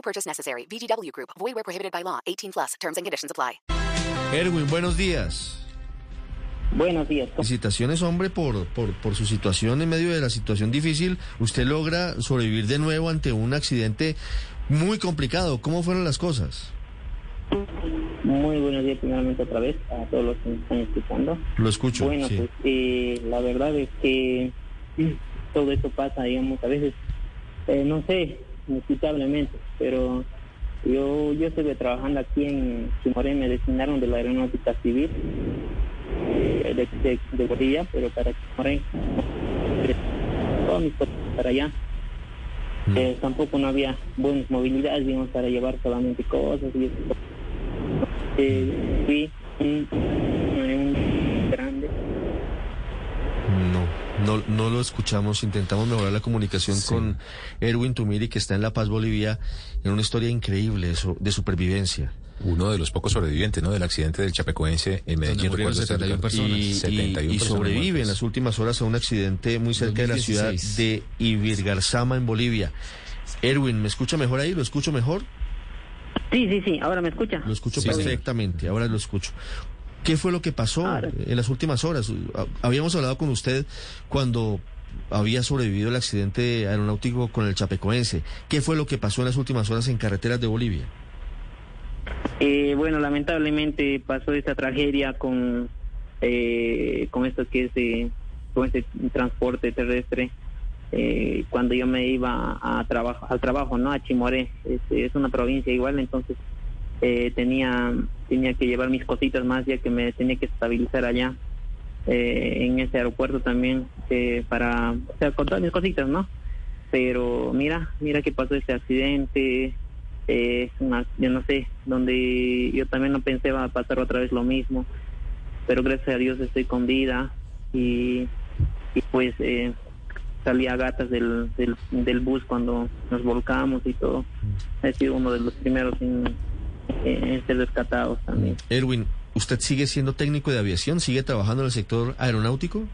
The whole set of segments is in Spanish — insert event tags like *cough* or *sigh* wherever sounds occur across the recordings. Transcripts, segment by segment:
No purchase necessary. VGW Group. Void where prohibited by law. 18 plus. Terms and conditions apply. Erwin, buenos días. Buenos días. Felicitaciones, hombre, por, por, por su situación en medio de la situación difícil. Usted logra sobrevivir de nuevo ante un accidente muy complicado. ¿Cómo fueron las cosas? Muy buenos días primeramente otra vez a todos los que me están escuchando. Lo escucho. Bueno, sí. pues eh, la verdad es que todo esto pasa, digamos, a veces, eh, no sé, inexplicablemente, pero yo yo estuve trabajando aquí en Chimoré, me designaron de la aeronáutica civil eh, de, de, de Bolivia, pero para Chimoré, todas mis cosas para allá. Mm. Eh, tampoco no había buenas movilidades, digamos, para llevar solamente cosas y eso. Eh, fui un No, no, lo escuchamos. Intentamos mejorar la comunicación con Erwin Tumiri, que está en La Paz, Bolivia, en una historia increíble de, su- de supervivencia. Uno de los pocos sobrevivientes, ¿no? Del accidente del Chapecoense en Medellín. murieron recuerdo este 71 dato. personas. Y, y- 71 y personas sobrevive en las últimas horas a un accidente muy cerca de la ciudad 2016. de Ibirgarzama, en Bolivia. Erwin, ¿me escucha mejor ahí? ¿Lo escucho mejor? Sí, sí, sí, ahora me escucha. Lo escucho Sí, perfectamente, ahora lo escucho. ¿Qué fue lo que pasó Ahora. en las últimas horas? Habíamos hablado con usted cuando había sobrevivido el accidente aeronáutico con el Chapecoense. ¿Qué fue lo que pasó en las últimas horas en carreteras de Bolivia? Eh, bueno, lamentablemente pasó esta tragedia con eh, con esto que es con este transporte terrestre. Eh, cuando yo me iba a trabajo al trabajo, no a Chimoré, es, es una provincia igual, entonces eh, tenía tenía que llevar mis cositas más ya que me tenía que estabilizar allá eh, en ese aeropuerto también eh, para o sea con mis cositas, ¿no? Pero mira, mira que pasó este accidente, eh, es yo no sé, donde yo también no pensé va a pasar otra vez lo mismo, pero gracias a Dios estoy con vida y, y pues eh, salí a gatas del, del, del bus cuando nos volcamos y todo. He sido uno de los primeros en, en ser rescatados también. Erwin, ¿usted sigue siendo técnico de aviación? ¿Sigue trabajando en el sector aeronáutico?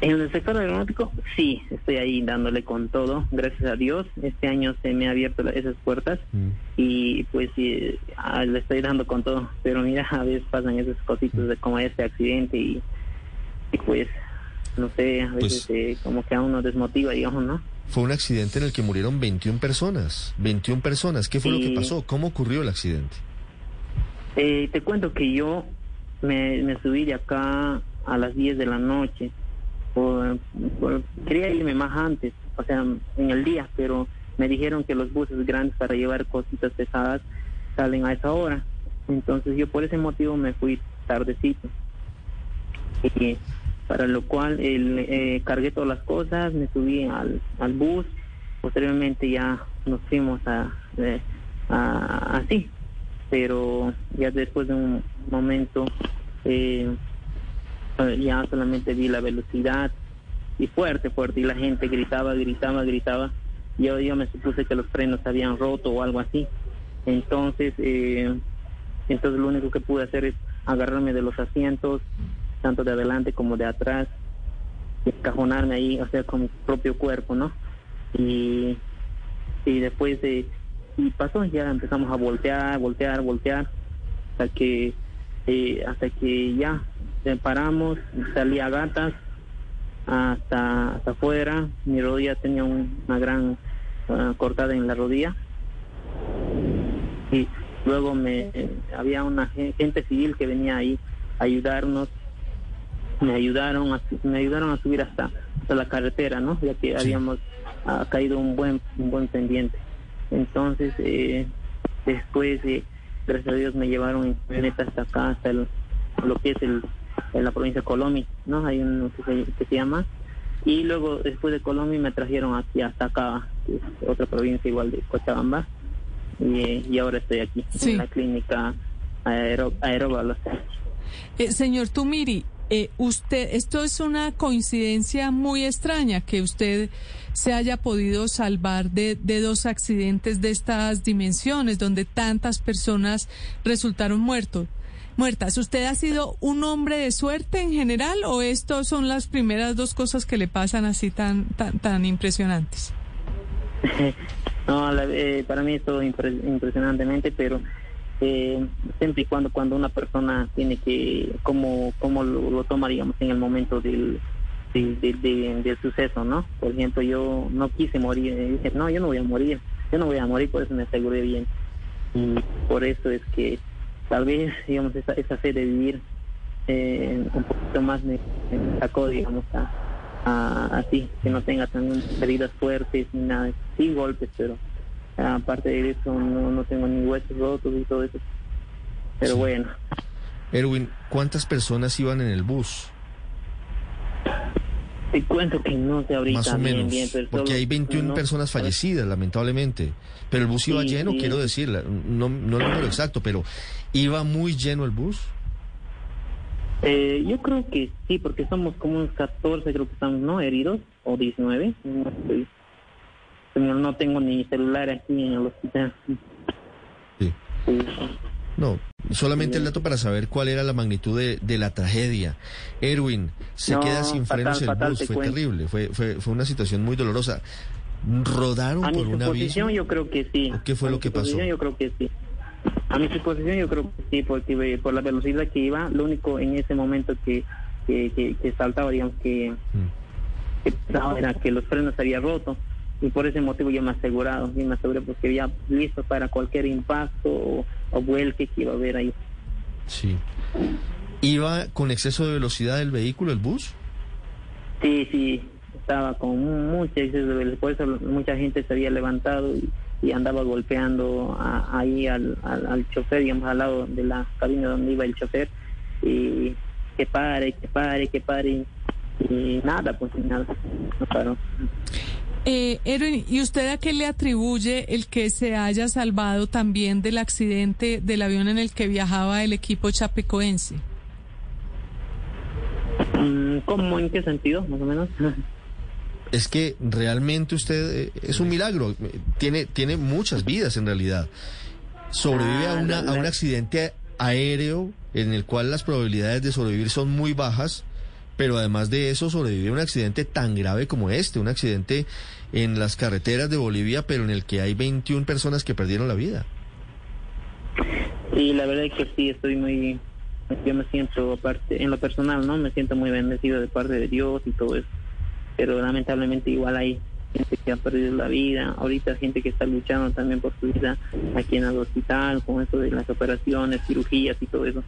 En el sector aeronáutico, sí, estoy ahí dándole con todo, gracias a Dios. Este año se me ha abierto esas puertas y pues sí, ah, le estoy dando con todo. Pero mira, a veces pasan esas cositas de como este accidente y, y pues, no sé, a veces eh, como que a uno desmotiva, digamos, ¿no? Fue un accidente en el que murieron 21 personas. 21 personas. ¿Qué fue lo que pasó? ¿Cómo ocurrió el accidente? Eh, te cuento que yo me, me subí de acá a las 10 de la noche. Por- por- quería irme más antes, o sea, en el día, pero me dijeron que los buses grandes para llevar cositas pesadas salen a esa hora. Entonces yo por ese motivo me fui tardecito. Y para lo cual el, eh, cargué todas las cosas, me subí al, al bus, posteriormente ya nos fuimos a, eh, a- así, pero ya después de un momento eh, eh, ya solamente vi la velocidad y fuerte, fuerte, y la gente gritaba, gritaba, gritaba. Yo, yo me supuse que los frenos habían roto o algo así. Entonces, eh, entonces lo único que pude hacer es agarrarme de los asientos, tanto de adelante como de atrás, y encajonarme ahí, o sea, con mi propio cuerpo, ¿no? Y, y después de, y pasó, ya empezamos a voltear, voltear, voltear, hasta que, eh, hasta que ya paramos, salí a gatas hasta, hasta afuera, mi rodilla tenía un- una gran ah, cortada en la rodilla y luego me había una gen- gente civil que venía ahí a ayudarnos me ayudaron a, me ayudaron a subir hasta hasta la carretera no ya que habíamos ah, caído un buen un buen pendiente. Entonces eh, después eh, gracias a Dios me llevaron en camioneta hasta acá hasta el- lo que es el en la provincia de Colombia no hay uno que se, que se llama. Y luego después de Colombia me trajeron aquí hasta acá que es otra provincia igual de Cochabamba. Y, y ahora estoy aquí Sí. en la clínica Aero, Aeróbalos. Eh, señor Tumiri, eh, usted, esto es una coincidencia muy extraña que usted se haya podido salvar de, de dos accidentes de estas dimensiones, donde tantas personas resultaron muertos. Muertas. ¿Usted ha sido un hombre de suerte en general o estos son las primeras dos cosas que le pasan así tan tan, tan impresionantes? *laughs* no, la- eh, para mí es todo impre- impresionantemente, pero eh, siempre y cuando cuando una persona tiene que, como, como lo, lo toma, digamos, en el momento del, del, suceso, ¿no? Por ejemplo, yo no quise morir, eh, dije, no, yo no voy a morir, yo no voy a morir, por eso me aseguré bien. Y por eso es que tal vez, digamos, esa, esa fe de vivir eh, un poquito más me, sacó, digamos, a, así, que no tenga también heridas fuertes ni nada, sí golpes, pero aparte de eso no, no tengo ni huesos rotos y todo eso. Pero Sí. bueno, Erwin, ¿cuántas personas iban en el bus? te cuento que no sé ahorita Más o bien, menos. bien, pero porque solo- hay 21 no- personas fallecidas, lamentablemente. Pero el bus iba Sí, lleno, sí. quiero decir, no, no el número exacto, pero ¿iba muy lleno el bus? Eh, yo creo que sí, porque somos como unos 14, creo que estamos, ¿no? Heridos, o 19. No, estoy- Señor, no tengo ni celular aquí en el hospital. Sí. Sí. No, solamente el dato para saber cuál era la magnitud de, de la tragedia. Erwin, se No, queda sin fatal, frenos el fatal, bus, fue cuento. terrible, fue, fue, fue una situación muy dolorosa. ¿Rodaron A mi por un suposición abismo? yo creo que sí. ¿O qué fue A lo que pasó? suposición Yo creo que sí. A mi suposición yo creo que sí, porque eh, por la velocidad que iba, lo único en ese momento que, que, que, que saltaba, digamos, que, Mm. que era que los frenos se habían roto. Y por ese motivo yo me asegurado, yo me aseguré porque había listo para cualquier impacto o, o vuelque que iba a haber ahí. Sí. ¿Iba con exceso de velocidad el vehículo, el bus? Sí, sí, estaba con mucha exceso de velocidad, por eso mucha gente se había levantado y, y andaba golpeando a- ahí al, al, al chofer, digamos, al lado de la cabina donde iba el chofer, y que pare, que pare, que pare, y nada, pues nada, no paró. Eh, Erwin, ¿y usted a qué le atribuye el que se haya salvado también del accidente del avión en el que viajaba el equipo chapecoense? Mm, ¿Cómo? ¿En qué sentido, más o menos? *laughs* Es que realmente usted eh, es un milagro, tiene, tiene muchas vidas en realidad. Sobrevive a, Ah, una, la- a un accidente aéreo en el cual las probabilidades de sobrevivir son muy bajas, pero además de eso sobrevive un accidente tan grave como este, un accidente en las carreteras de Bolivia, pero en el que hay 21 personas que perdieron la vida. Sí, la verdad es que sí, estoy muy, yo me siento, aparte, en lo personal, ¿no? Me siento muy bendecido de parte de Dios y todo eso. Pero lamentablemente igual hay gente que ha perdido la vida, ahorita gente que está luchando también por su vida aquí en el hospital, con eso de las operaciones, cirugías y todo eso.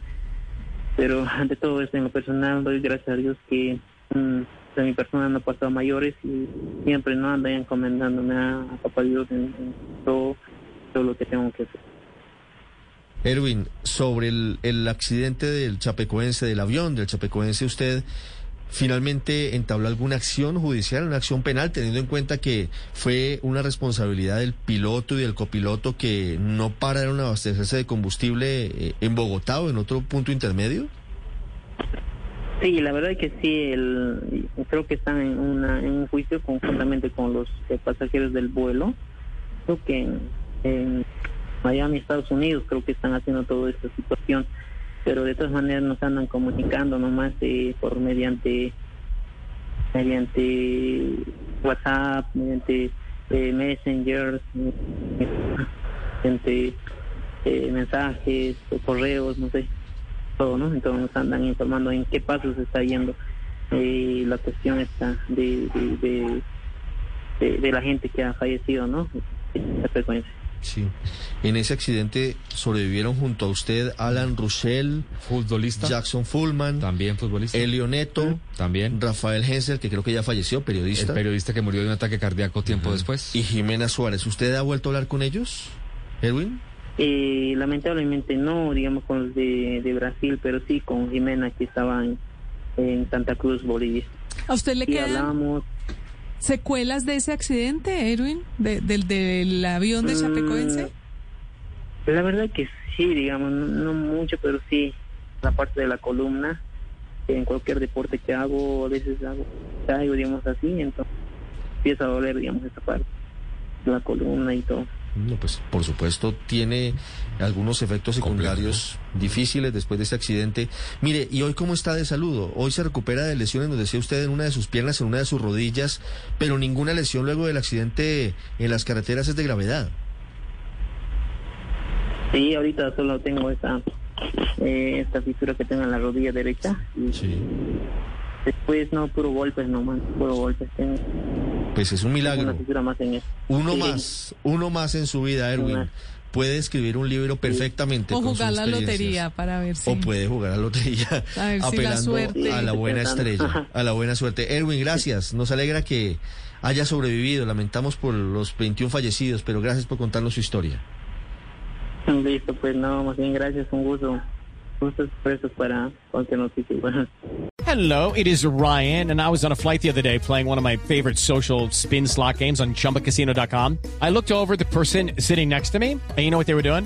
Pero ante todo eso, en lo personal, doy gracias a Dios que mm, de mi persona no ha pasado mayores y siempre no anda encomendándome a, Papá Dios en, en todo, todo lo que tengo que hacer. Erwin, sobre el, el accidente del Chapecoense, del avión del Chapecoense, ¿usted finalmente entabló alguna acción judicial, una acción penal, teniendo en cuenta que fue una responsabilidad del piloto y del copiloto que no pararon a abastecerse de combustible eh, en Bogotá o en otro punto intermedio? Sí, la verdad es que sí, el, creo que están en, una, en un juicio conjuntamente con los pasajeros del vuelo. Creo que en, en Miami, Estados Unidos, creo que están haciendo toda esta situación. Pero de todas maneras nos andan comunicando nomás eh, por mediante mediante WhatsApp, mediante eh, Messenger, mediante eh, mensajes correos, no sé todo, ¿no? Entonces nos andan informando en qué pasos está yendo eh, la cuestión esta de, de, de, de- de la gente que ha fallecido, ¿no? Esta frecuencia. Sí. En ese accidente sobrevivieron junto a usted Alan Russell, Futbolista. Jackson Fullman, También futbolista. Elio Neto, También. Rafael Hensel, que creo que ya falleció, El periodista, periodista que murió de un ataque cardíaco tiempo después. y Jimena Suárez. ¿Usted ha vuelto a hablar con ellos, Erwin? Eh, lamentablemente no, digamos, con los de, de Brasil, pero sí con Jimena que estaba en, en Santa Cruz, Bolivia. ¿A usted le Y quedan hablamos, secuelas de ese accidente, Erwin? De- del, del avión de Mm, Chapecoense? La verdad que sí, digamos, no, no mucho, pero sí, la parte de la columna, en cualquier deporte que hago, a veces hago, caigo, digamos así, entonces empieza a doler, digamos, esa parte, la columna y todo. No, pues por supuesto tiene algunos efectos secundarios difíciles después de este accidente. Mire, ¿y hoy cómo está de salud? Hoy se recupera de lesiones, nos decía usted, en una de sus piernas, en una de sus rodillas, pero ninguna lesión luego del accidente en las carreteras es de gravedad. Sí, ahorita solo tengo esta, eh, esta fisura que tengo en la rodilla derecha. Y Sí. Después no, puro golpes nomás, puro golpes. Tengo Pues es un una milagro. fisura más en eso. Uno Sí. más, uno más en su vida, Erwin. Puede escribir un libro perfectamente. O con sus jugar la lotería para ver si... O puede jugar *laughs* a la lotería, A ver si la apelando suerte- a la buena estrella, a la buena suerte. Erwin, gracias. Nos alegra que haya sobrevivido. Lamentamos por los 21 fallecidos, pero gracias por contarnos su historia. Listo, pues no, más bien gracias, un gusto. Hello, it is Ryan, and I was on a flight the other day playing one of my favorite social spin slot games on chumbacasino.com. I looked over the person sitting next to me, and you know what they were doing?